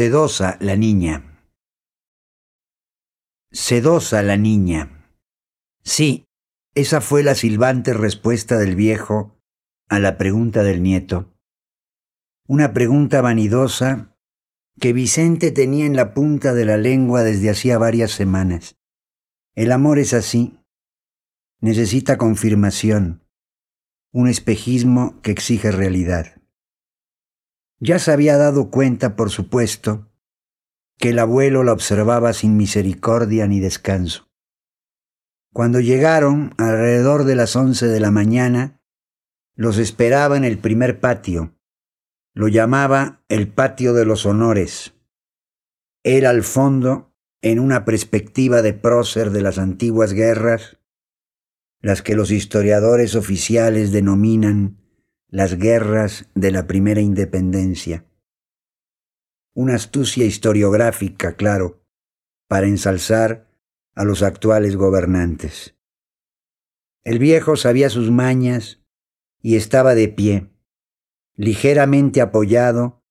Sedosa la niña. Sedosa la niña. Sí, esa fue la silbante respuesta del viejo a la pregunta del nieto. Una pregunta vanidosa que Vicente tenía en la punta de la lengua desde hacía varias semanas. El amor es así. Necesita confirmación, un espejismo que exige realidad. Ya se había dado cuenta, por supuesto, que el abuelo la observaba sin misericordia ni descanso. Cuando llegaron, alrededor de las once de la mañana, los esperaba en el primer patio. Lo llamaba el patio de los honores. Era al fondo, en una perspectiva de prócer de las antiguas guerras, las que los historiadores oficiales denominan las guerras de la primera independencia. Una astucia historiográfica, claro, para ensalzar a los actuales gobernantes. El viejo sabía sus mañas y estaba de pie, ligeramente apoyado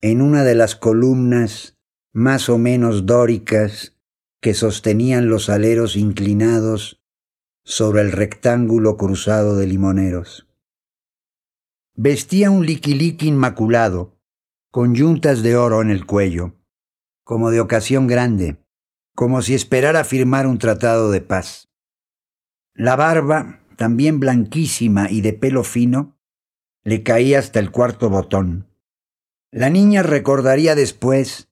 en una de las columnas más o menos dóricas que sostenían los aleros inclinados sobre el rectángulo cruzado de limoneros. Vestía un liquiliqui inmaculado, con yuntas de oro en el cuello, como de ocasión grande, como si esperara firmar un tratado de paz. La barba, también blanquísima y de pelo fino, le caía hasta el cuarto botón. La niña recordaría después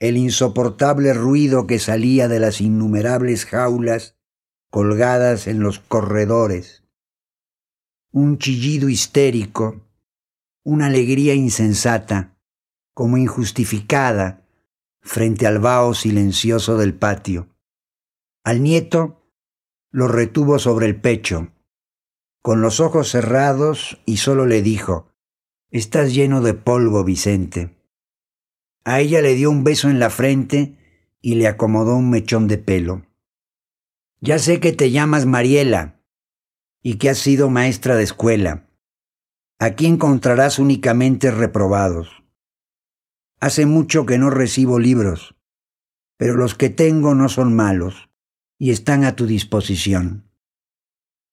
el insoportable ruido que salía de las innumerables jaulas colgadas en los corredores un chillido histérico, una alegría insensata, como injustificada, frente al vaho silencioso del patio. Al nieto lo retuvo sobre el pecho, con los ojos cerrados, y solo le dijo, Estás lleno de polvo, Vicente. A ella le dio un beso en la frente y le acomodó un mechón de pelo. Ya sé que te llamas Mariela, y que has sido maestra de escuela. Aquí encontrarás únicamente reprobados. Hace mucho que no recibo libros, pero los que tengo no son malos y están a tu disposición.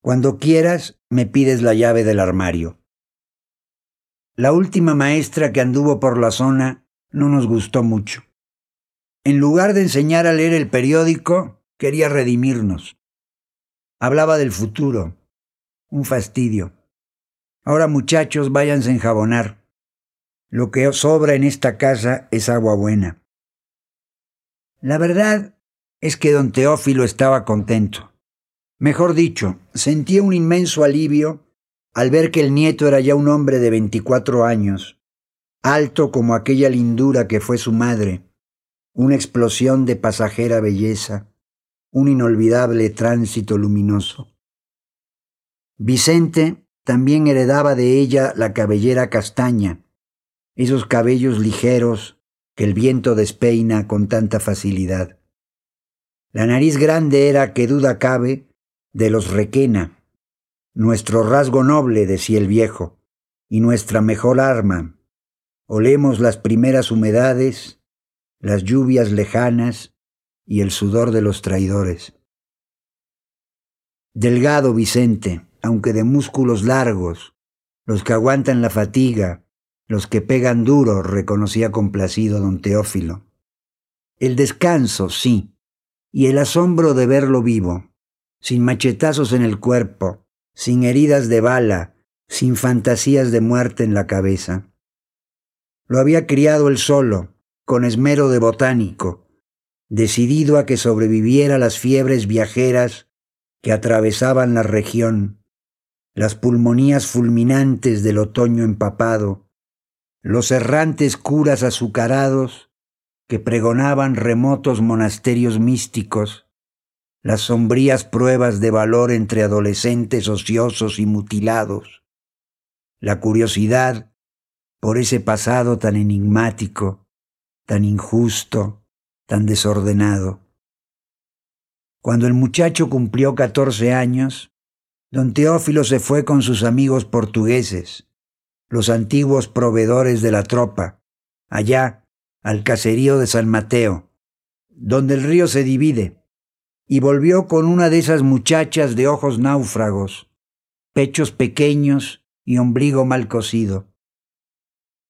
Cuando quieras, me pides la llave del armario. La última maestra que anduvo por la zona no nos gustó mucho. En lugar de enseñar a leer el periódico, quería redimirnos. Hablaba del futuro, un fastidio. Ahora muchachos, váyanse a enjabonar. Lo que sobra en esta casa es agua buena. La verdad es que don Teófilo estaba contento. Mejor dicho, sentía un inmenso alivio al ver que el nieto era ya un hombre de veinticuatro años, alto como aquella lindura que fue su madre, una explosión de pasajera belleza, un inolvidable tránsito luminoso. Vicente también heredaba de ella la cabellera castaña, esos cabellos ligeros que el viento despeina con tanta facilidad. La nariz grande era, que duda cabe, de los requena, nuestro rasgo noble, decía el viejo, y nuestra mejor arma. Olemos las primeras humedades, las lluvias lejanas y el sudor de los traidores. Delgado Vicente, aunque de músculos largos, los que aguantan la fatiga, los que pegan duro, reconocía complacido don Teófilo. El descanso, sí, y el asombro de verlo vivo, sin machetazos en el cuerpo, sin heridas de bala, sin fantasías de muerte en la cabeza. Lo había criado él solo, con esmero de botánico, decidido a que sobreviviera las fiebres viajeras que atravesaban la región, las pulmonías fulminantes del otoño empapado, los errantes curas azucarados que pregonaban remotos monasterios místicos, las sombrías pruebas de valor entre adolescentes ociosos y mutilados, la curiosidad por ese pasado tan enigmático, tan injusto, tan desordenado. Cuando el muchacho cumplió catorce años, Don Teófilo se fue con sus amigos portugueses, los antiguos proveedores de la tropa, allá, al caserío de San Mateo, donde el río se divide, y volvió con una de esas muchachas de ojos náufragos, pechos pequeños y ombligo mal cosido,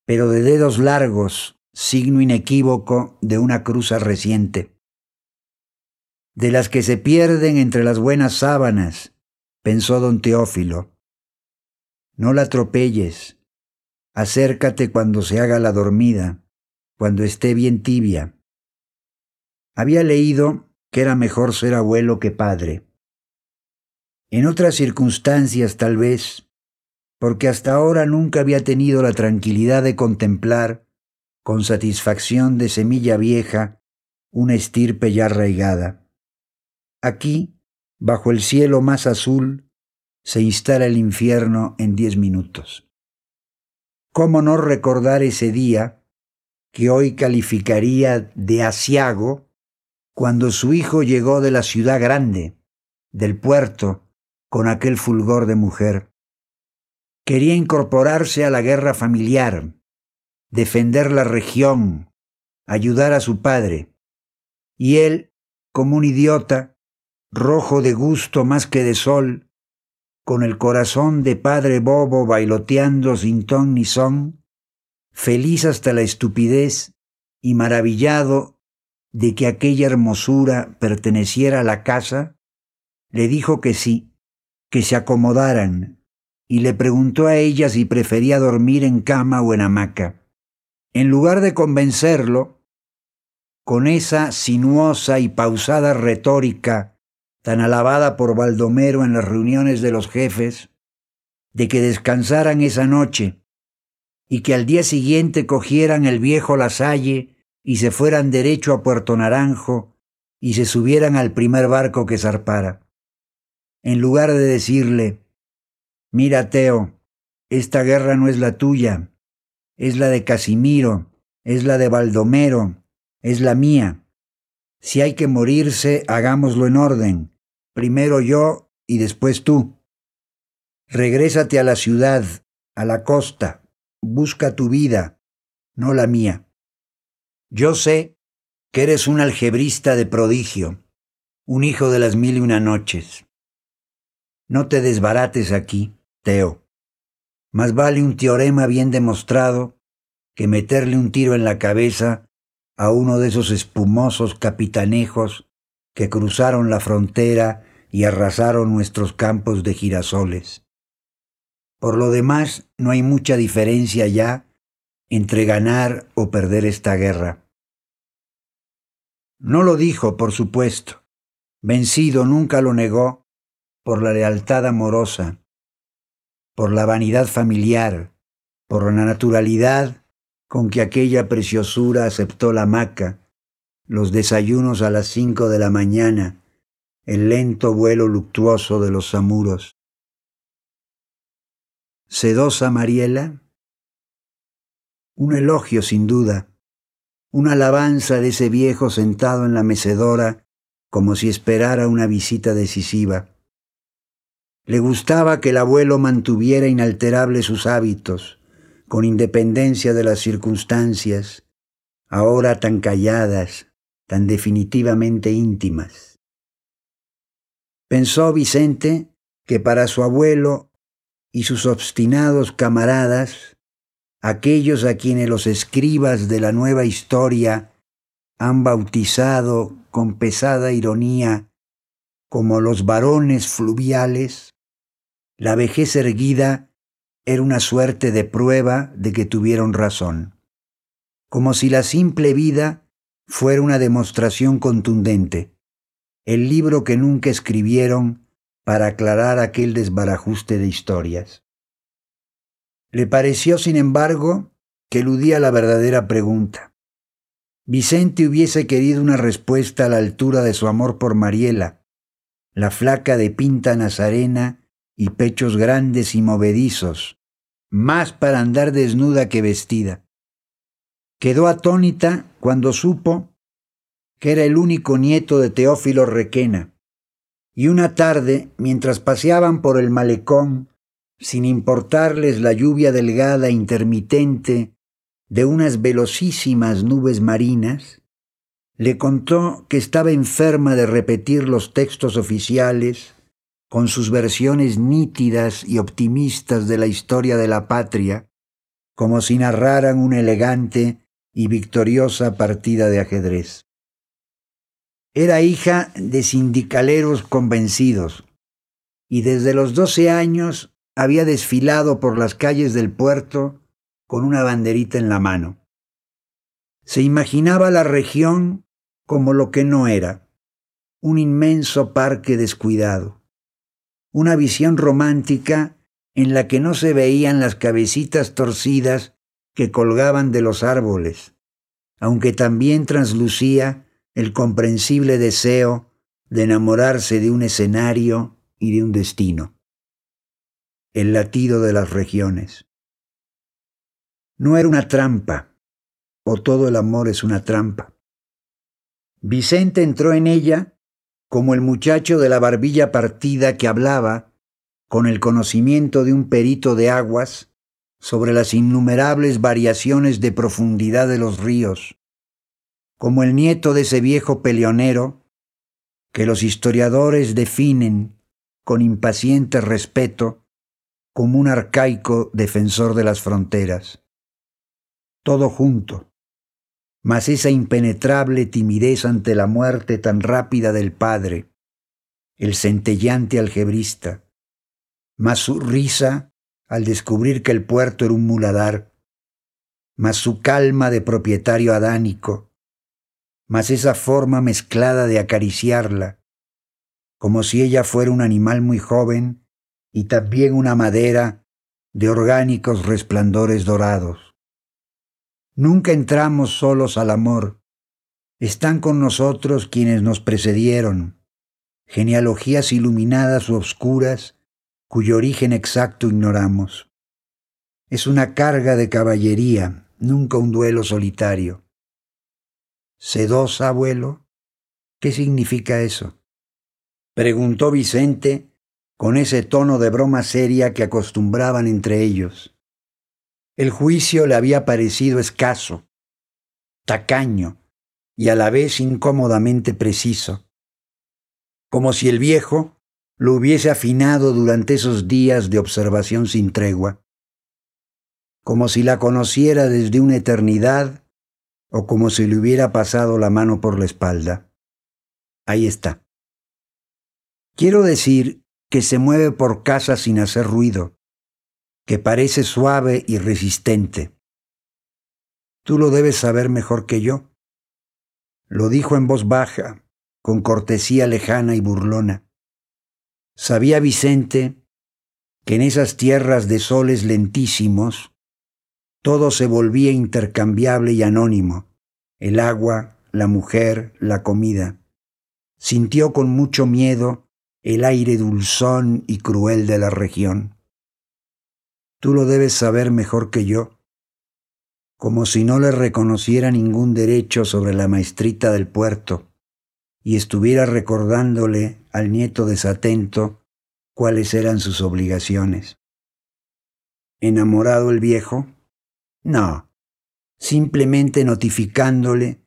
pero de dedos largos, signo inequívoco de una cruz reciente. De las que se pierden entre las buenas sábanas, pensó don Teófilo. No la atropelles, acércate cuando se haga la dormida, cuando esté bien tibia. Había leído que era mejor ser abuelo que padre. En otras circunstancias tal vez, porque hasta ahora nunca había tenido la tranquilidad de contemplar, con satisfacción de semilla vieja, una estirpe ya arraigada. Aquí, bajo el cielo más azul, se instala el infierno en diez minutos. ¿Cómo no recordar ese día que hoy calificaría de asiago cuando su hijo llegó de la ciudad grande, del puerto, con aquel fulgor de mujer? Quería incorporarse a la guerra familiar, defender la región, ayudar a su padre. Y él, como un idiota, rojo de gusto más que de sol, con el corazón de padre bobo bailoteando sin ton ni son, feliz hasta la estupidez y maravillado de que aquella hermosura perteneciera a la casa, le dijo que sí, que se acomodaran, y le preguntó a ella si prefería dormir en cama o en hamaca. En lugar de convencerlo, con esa sinuosa y pausada retórica tan alabada por Baldomero en las reuniones de los jefes, de que descansaran esa noche y que al día siguiente cogieran el viejo Lasalle y se fueran derecho a Puerto Naranjo y se subieran al primer barco que zarpara. En lugar de decirle, mira Teo, esta guerra no es la tuya, es la de Casimiro, es la de Baldomero, es la mía. Si hay que morirse, hagámoslo en orden, primero yo y después tú. Regrésate a la ciudad, a la costa, busca tu vida, no la mía. Yo sé que eres un algebrista de prodigio, un hijo de las mil y una noches. No te desbarates aquí, Teo. Más vale un teorema bien demostrado que meterle un tiro en la cabeza a uno de esos espumosos capitanejos que cruzaron la frontera y arrasaron nuestros campos de girasoles. Por lo demás, no hay mucha diferencia ya entre ganar o perder esta guerra. No lo dijo, por supuesto. Vencido nunca lo negó por la lealtad amorosa, por la vanidad familiar, por la naturalidad con que aquella preciosura aceptó la hamaca, los desayunos a las cinco de la mañana, el lento vuelo luctuoso de los samuros. Sedosa Mariela, un elogio sin duda, una alabanza de ese viejo sentado en la mecedora como si esperara una visita decisiva. Le gustaba que el abuelo mantuviera inalterables sus hábitos, con independencia de las circunstancias, ahora tan calladas, tan definitivamente íntimas. Pensó Vicente que para su abuelo y sus obstinados camaradas, aquellos a quienes los escribas de la nueva historia han bautizado con pesada ironía como los varones fluviales, la vejez erguida era una suerte de prueba de que tuvieron razón, como si la simple vida fuera una demostración contundente el libro que nunca escribieron para aclarar aquel desbarajuste de historias. Le pareció, sin embargo, que eludía la verdadera pregunta. Vicente hubiese querido una respuesta a la altura de su amor por Mariela, la flaca de pinta nazarena y pechos grandes y movedizos, más para andar desnuda que vestida. Quedó atónita cuando supo que era el único nieto de Teófilo Requena. Y una tarde, mientras paseaban por el malecón, sin importarles la lluvia delgada intermitente de unas velocísimas nubes marinas, le contó que estaba enferma de repetir los textos oficiales con sus versiones nítidas y optimistas de la historia de la patria, como si narraran una elegante y victoriosa partida de ajedrez. Era hija de sindicaleros convencidos y desde los doce años había desfilado por las calles del puerto con una banderita en la mano. Se imaginaba la región como lo que no era, un inmenso parque descuidado, una visión romántica en la que no se veían las cabecitas torcidas que colgaban de los árboles, aunque también traslucía el comprensible deseo de enamorarse de un escenario y de un destino. El latido de las regiones. No era una trampa, o todo el amor es una trampa. Vicente entró en ella como el muchacho de la barbilla partida que hablaba, con el conocimiento de un perito de aguas, sobre las innumerables variaciones de profundidad de los ríos, como el nieto de ese viejo peleonero que los historiadores definen con impaciente respeto como un arcaico defensor de las fronteras. Todo junto, mas esa impenetrable timidez ante la muerte tan rápida del padre, el centellante algebrista, más su risa al descubrir que el puerto era un muladar, más su calma de propietario adánico, más esa forma mezclada de acariciarla, como si ella fuera un animal muy joven y también una madera de orgánicos resplandores dorados. Nunca entramos solos al amor, están con nosotros quienes nos precedieron, genealogías iluminadas u obscuras cuyo origen exacto ignoramos. Es una carga de caballería, nunca un duelo solitario. ¿Sedosa, abuelo? ¿Qué significa eso? Preguntó Vicente con ese tono de broma seria que acostumbraban entre ellos. El juicio le había parecido escaso, tacaño y a la vez incómodamente preciso, como si el viejo lo hubiese afinado durante esos días de observación sin tregua, como si la conociera desde una eternidad o como si le hubiera pasado la mano por la espalda. Ahí está. Quiero decir que se mueve por casa sin hacer ruido, que parece suave y resistente. Tú lo debes saber mejor que yo. Lo dijo en voz baja, con cortesía lejana y burlona. Sabía Vicente que en esas tierras de soles lentísimos todo se volvía intercambiable y anónimo, el agua, la mujer, la comida. Sintió con mucho miedo el aire dulzón y cruel de la región. Tú lo debes saber mejor que yo, como si no le reconociera ningún derecho sobre la maestrita del puerto y estuviera recordándole al nieto desatento cuáles eran sus obligaciones. ¿Enamorado el viejo? No, simplemente notificándole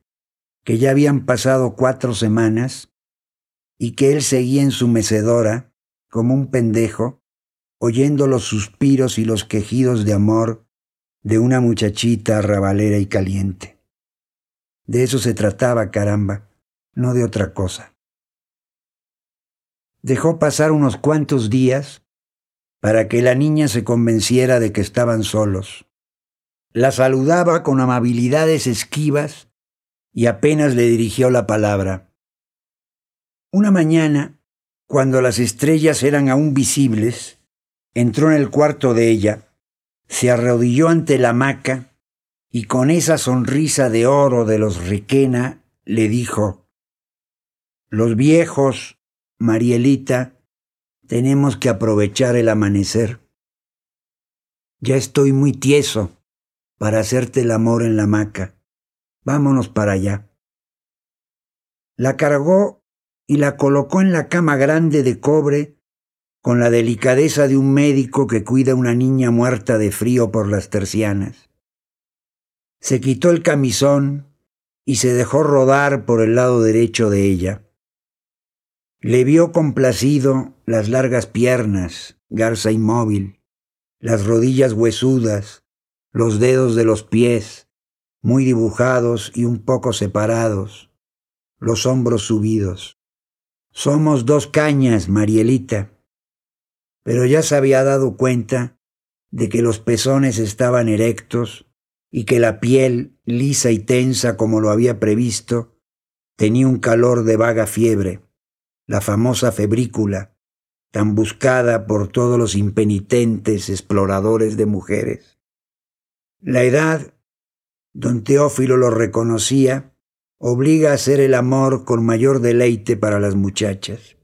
que ya habían pasado cuatro semanas y que él seguía en su mecedora, como un pendejo, oyendo los suspiros y los quejidos de amor de una muchachita arrabalera y caliente. De eso se trataba, caramba, no de otra cosa. Dejó pasar unos cuantos días para que la niña se convenciera de que estaban solos. La saludaba con amabilidades esquivas y apenas le dirigió la palabra. Una mañana, cuando las estrellas eran aún visibles, entró en el cuarto de ella, se arrodilló ante la hamaca y con esa sonrisa de oro de los Requena le dijo, Los viejos Marielita, tenemos que aprovechar el amanecer. Ya estoy muy tieso para hacerte el amor en la hamaca. Vámonos para allá. La cargó y la colocó en la cama grande de cobre con la delicadeza de un médico que cuida a una niña muerta de frío por las tercianas. Se quitó el camisón y se dejó rodar por el lado derecho de ella. Le vio complacido las largas piernas, garza inmóvil, las rodillas huesudas, los dedos de los pies, muy dibujados y un poco separados, los hombros subidos. Somos dos cañas, Marielita. Pero ya se había dado cuenta de que los pezones estaban erectos y que la piel, lisa y tensa como lo había previsto, tenía un calor de vaga fiebre, la famosa febrícula, tan buscada por todos los impenitentes exploradores de mujeres. La edad, don Teófilo lo reconocía, obliga a hacer el amor con mayor deleite para las muchachas.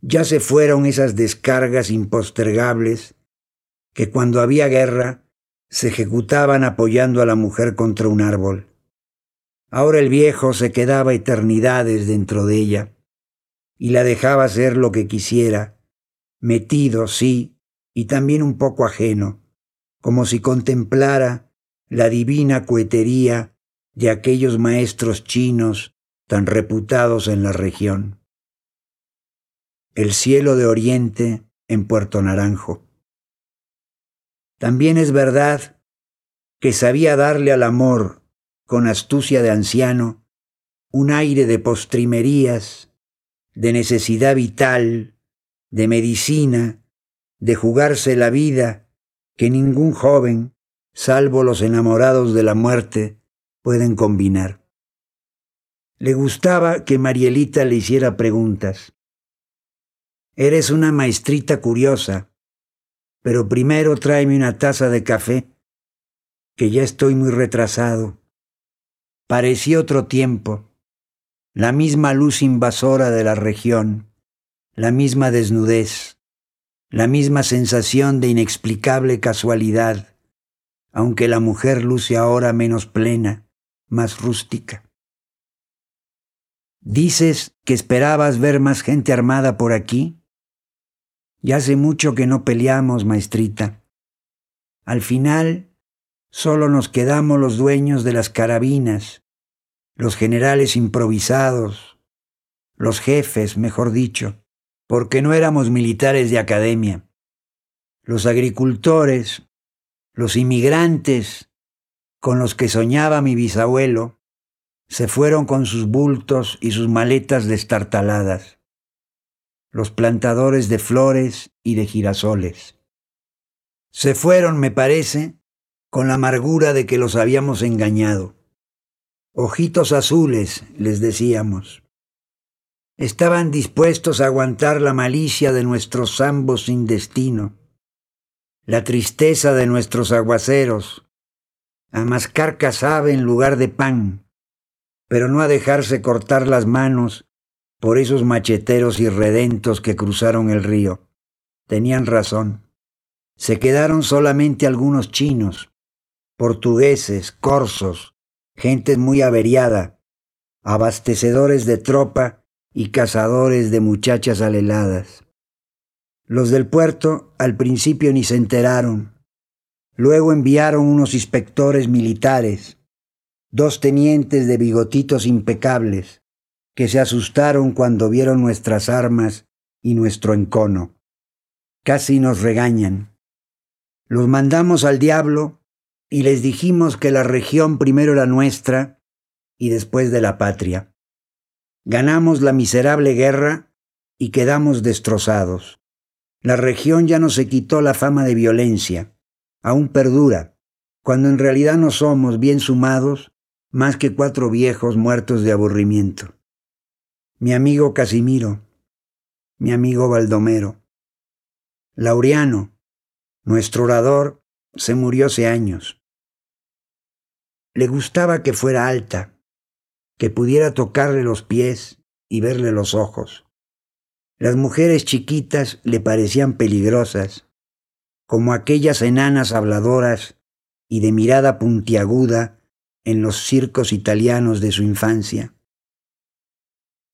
Ya se fueron esas descargas impostergables que cuando había guerra se ejecutaban apoyando a la mujer contra un árbol. Ahora el viejo se quedaba eternidades dentro de ella y la dejaba hacer lo que quisiera, metido, sí, y también un poco ajeno, como si contemplara la divina cohetería de aquellos maestros chinos tan reputados en la región. El cielo de Oriente en Puerto Naranjo. También es verdad que sabía darle al amor, con astucia de anciano, un aire de postrimerías, de necesidad vital, de medicina, de jugarse la vida que ningún joven, salvo los enamorados de la muerte, pueden combinar. Le gustaba que Marielita le hiciera preguntas. Eres una maestrita curiosa, pero primero tráeme una taza de café, que ya estoy muy retrasado. Parecía otro tiempo, la misma luz invasora de la región, la misma desnudez, la misma sensación de inexplicable casualidad, aunque la mujer luce ahora menos plena, más rústica. ¿Dices que esperabas ver más gente armada por aquí? Ya hace mucho que no peleamos, maestrita. Al final, solo nos quedamos los dueños de las carabinas, los generales improvisados, los jefes, mejor dicho, porque no éramos militares de academia. Los agricultores, los inmigrantes con los que soñaba mi bisabuelo, se fueron con sus bultos y sus maletas destartaladas los plantadores de flores y de girasoles. Se fueron, me parece, con la amargura de que los habíamos engañado. Ojitos azules, les decíamos. Estaban dispuestos a aguantar la malicia de nuestros ambos sin destino, la tristeza de nuestros aguaceros, a mascar cazabe en lugar de pan, pero no a dejarse cortar las manos por esos macheteros irredentos que cruzaron el río. Tenían razón. Se quedaron solamente algunos chinos, portugueses, corsos, gente muy averiada, abastecedores de tropa y cazadores de muchachas aleladas. Los del puerto al principio ni se enteraron. Luego enviaron unos inspectores militares, dos tenientes de bigotitos impecables, que se asustaron cuando vieron nuestras armas y nuestro encono. Casi nos regañan. Los mandamos al diablo y les dijimos que la región primero era nuestra y después de la patria. Ganamos la miserable guerra y quedamos destrozados. La región ya no se quitó la fama de violencia, aún perdura, cuando en realidad no somos, bien sumados, más que cuatro viejos muertos de aburrimiento mi amigo Casimiro, mi amigo Baldomero. Laureano, nuestro orador, se murió hace años. Le gustaba que fuera alta, que pudiera tocarle los pies y verle los ojos. Las mujeres chiquitas le parecían peligrosas, como aquellas enanas habladoras y de mirada puntiaguda en los circos italianos de su infancia.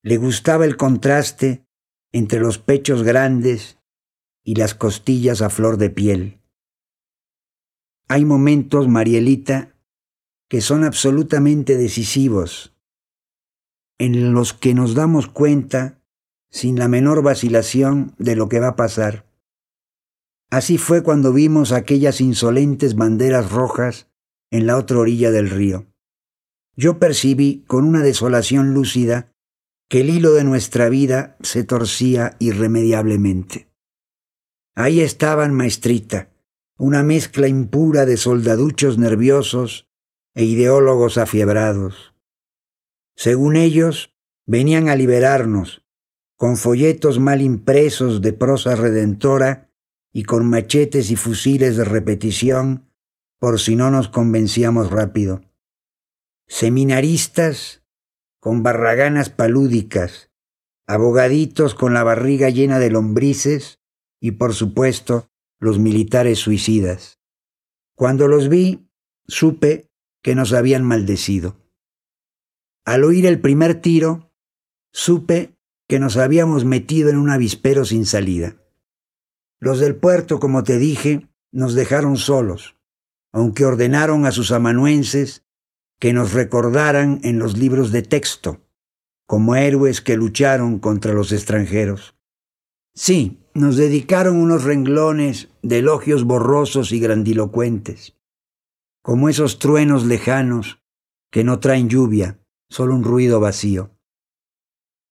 Le gustaba el contraste entre los pechos grandes y las costillas a flor de piel. Hay momentos, Marielita, que son absolutamente decisivos, en los que nos damos cuenta, sin la menor vacilación, de lo que va a pasar. Así fue cuando vimos aquellas insolentes banderas rojas en la otra orilla del río. Yo percibí con una desolación lúcida que el hilo de nuestra vida se torcía irremediablemente. Ahí estaban, maestrita, una mezcla impura de soldaduchos nerviosos e ideólogos afiebrados. Según ellos, venían a liberarnos, con folletos mal impresos de prosa redentora y con machetes y fusiles de repetición, por si no nos convencíamos rápido. Seminaristas con barraganas palúdicas, abogaditos con la barriga llena de lombrices y, por supuesto, los militares suicidas. Cuando los vi, supe que nos habían maldecido. Al oír el primer tiro, supe que nos habíamos metido en un avispero sin salida. Los del puerto, como te dije, nos dejaron solos, aunque ordenaron a sus amanuenses que nos recordaran en los libros de texto, como héroes que lucharon contra los extranjeros. Sí, nos dedicaron unos renglones de elogios borrosos y grandilocuentes, como esos truenos lejanos que no traen lluvia, solo un ruido vacío.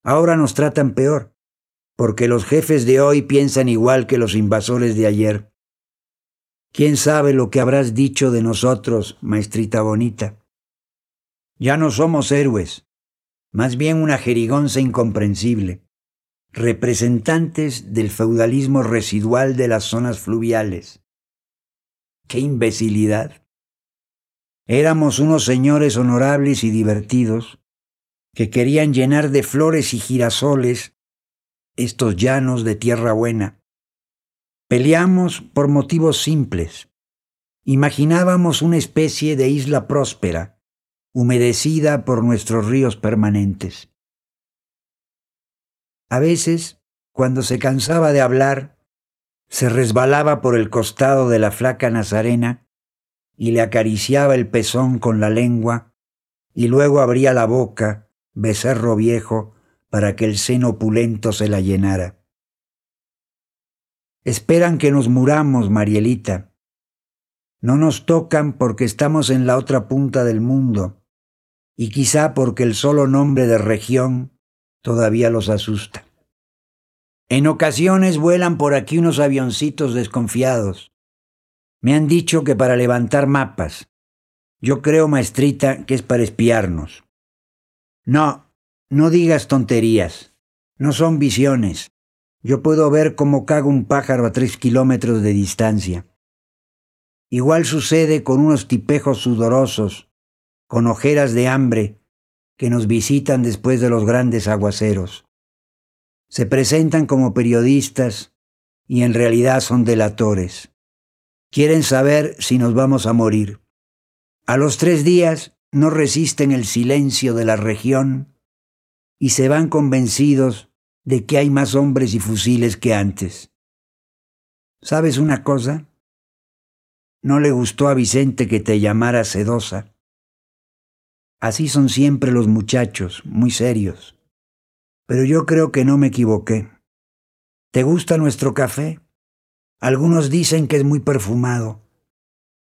Ahora nos tratan peor, porque los jefes de hoy piensan igual que los invasores de ayer. ¿Quién sabe lo que habrás dicho de nosotros, maestrita bonita? Ya no somos héroes, más bien una jerigonza incomprensible representantes del feudalismo residual de las zonas fluviales. ¡Qué imbecilidad! Éramos unos señores honorables y divertidos que querían llenar de flores y girasoles estos llanos de tierra buena. Peleamos por motivos simples. Imaginábamos una especie de isla próspera, humedecida por nuestros ríos permanentes. A veces, cuando se cansaba de hablar, se resbalaba por el costado de la flaca Nazarena y le acariciaba el pezón con la lengua y luego abría la boca, becerro viejo, para que el seno opulento se la llenara. Esperan que nos muramos, Marielita. No nos tocan porque estamos en la otra punta del mundo y quizá porque el solo nombre de región todavía los asusta. En ocasiones vuelan por aquí unos avioncitos desconfiados. Me han dicho que para levantar mapas. Yo creo, maestrita, que es para espiarnos. No, no digas tonterías. No son visiones. Yo puedo ver cómo caga un pájaro a tres kilómetros de distancia. Igual sucede con unos tipejos sudorosos, con ojeras de hambre, que nos visitan después de los grandes aguaceros. Se presentan como periodistas y en realidad son delatores. Quieren saber si nos vamos a morir. A los tres días no resisten el silencio de la región y se van convencidos de que hay más hombres y fusiles que antes. ¿Sabes una cosa? No le gustó a Vicente que te llamara sedosa. Así son siempre los muchachos, muy serios. Pero yo creo que no me equivoqué. ¿Te gusta nuestro café? Algunos dicen que es muy perfumado.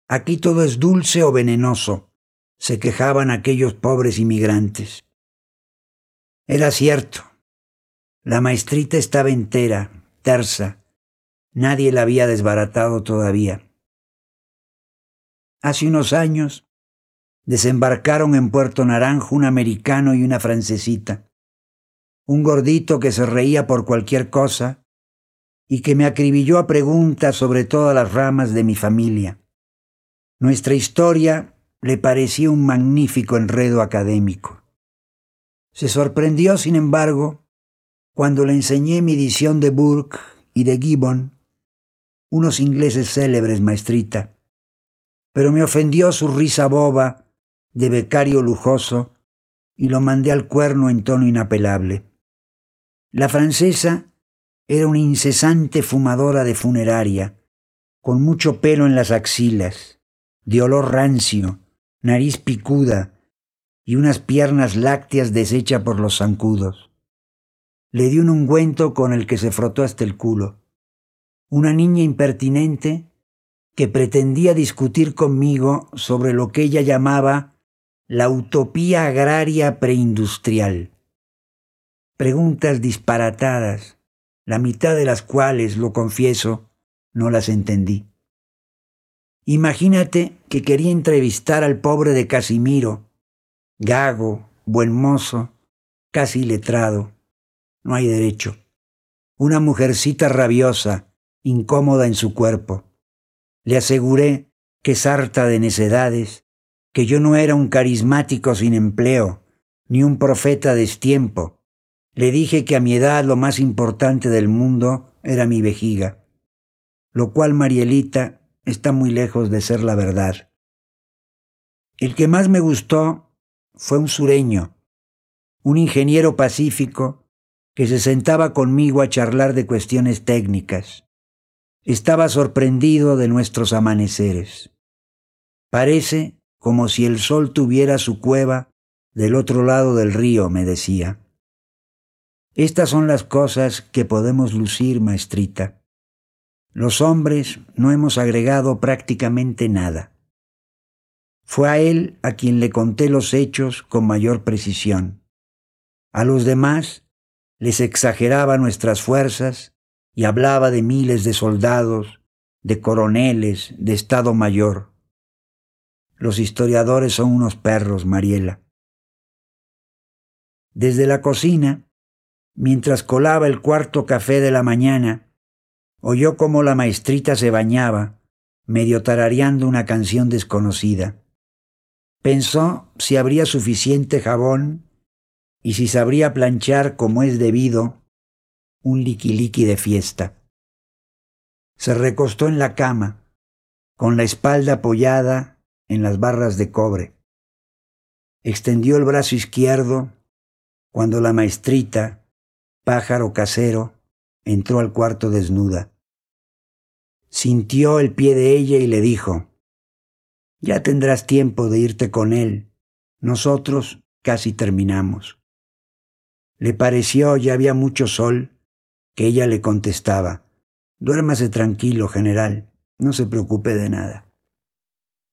Aquí todo es dulce o venenoso, se quejaban aquellos pobres inmigrantes. Era cierto. La maestrita estaba entera, tersa. Nadie la había desbaratado todavía. Hace unos años desembarcaron en Puerto Naranjo un americano y una francesita, un gordito que se reía por cualquier cosa y que me acribilló a preguntas sobre todas las ramas de mi familia. Nuestra historia le parecía un magnífico enredo académico. Se sorprendió, sin embargo, cuando le enseñé mi edición de Burke y de Gibbon, unos ingleses célebres, maestrita, pero me ofendió su risa boba de becario lujoso y lo mandé al cuerno en tono inapelable. La francesa era una incesante fumadora de funeraria, con mucho pelo en las axilas, de olor rancio nariz picuda y unas piernas lácteas deshecha por los zancudos. Le di un ungüento con el que se frotó hasta el culo. Una niña impertinente que pretendía discutir conmigo sobre lo que ella llamaba la utopía agraria preindustrial. Preguntas disparatadas, la mitad de las cuales, lo confieso, no las entendí. Imagínate que quería entrevistar al pobre de Casimiro, gago, buen mozo, casi letrado. No hay derecho. Una mujercita rabiosa, incómoda en su cuerpo. Le aseguré que sarta de necedades, que yo no era un carismático sin empleo, ni un profeta destiempo. Le dije que a mi edad lo más importante del mundo era mi vejiga, lo cual Marielita está muy lejos de ser la verdad. El que más me gustó fue un sureño, un ingeniero pacífico que se sentaba conmigo a charlar de cuestiones técnicas. Estaba sorprendido de nuestros amaneceres. Parece como si el sol tuviera su cueva del otro lado del río, me decía. Estas son las cosas que podemos lucir, maestrita. Los hombres no hemos agregado prácticamente nada. Fue a él a quien le conté los hechos con mayor precisión. A los demás les exageraba nuestras fuerzas y hablaba de miles de soldados, de coroneles, de Estado Mayor. Los historiadores son unos perros, Mariela. Desde la cocina, mientras colaba el cuarto café de la mañana, oyó cómo la maestrita se bañaba, medio tarareando una canción desconocida. Pensó si habría suficiente jabón y si sabría planchar como es debido un liquiliqui de fiesta. Se recostó en la cama, con la espalda apoyada en las barras de cobre. Extendió el brazo izquierdo cuando la maestrita, pájaro casero, entró al cuarto desnuda. Sintió el pie de ella y le dijo, Ya tendrás tiempo de irte con él. Nosotros casi terminamos. Le pareció ya había mucho sol que ella le contestaba, Duérmase tranquilo, general, no se preocupe de nada.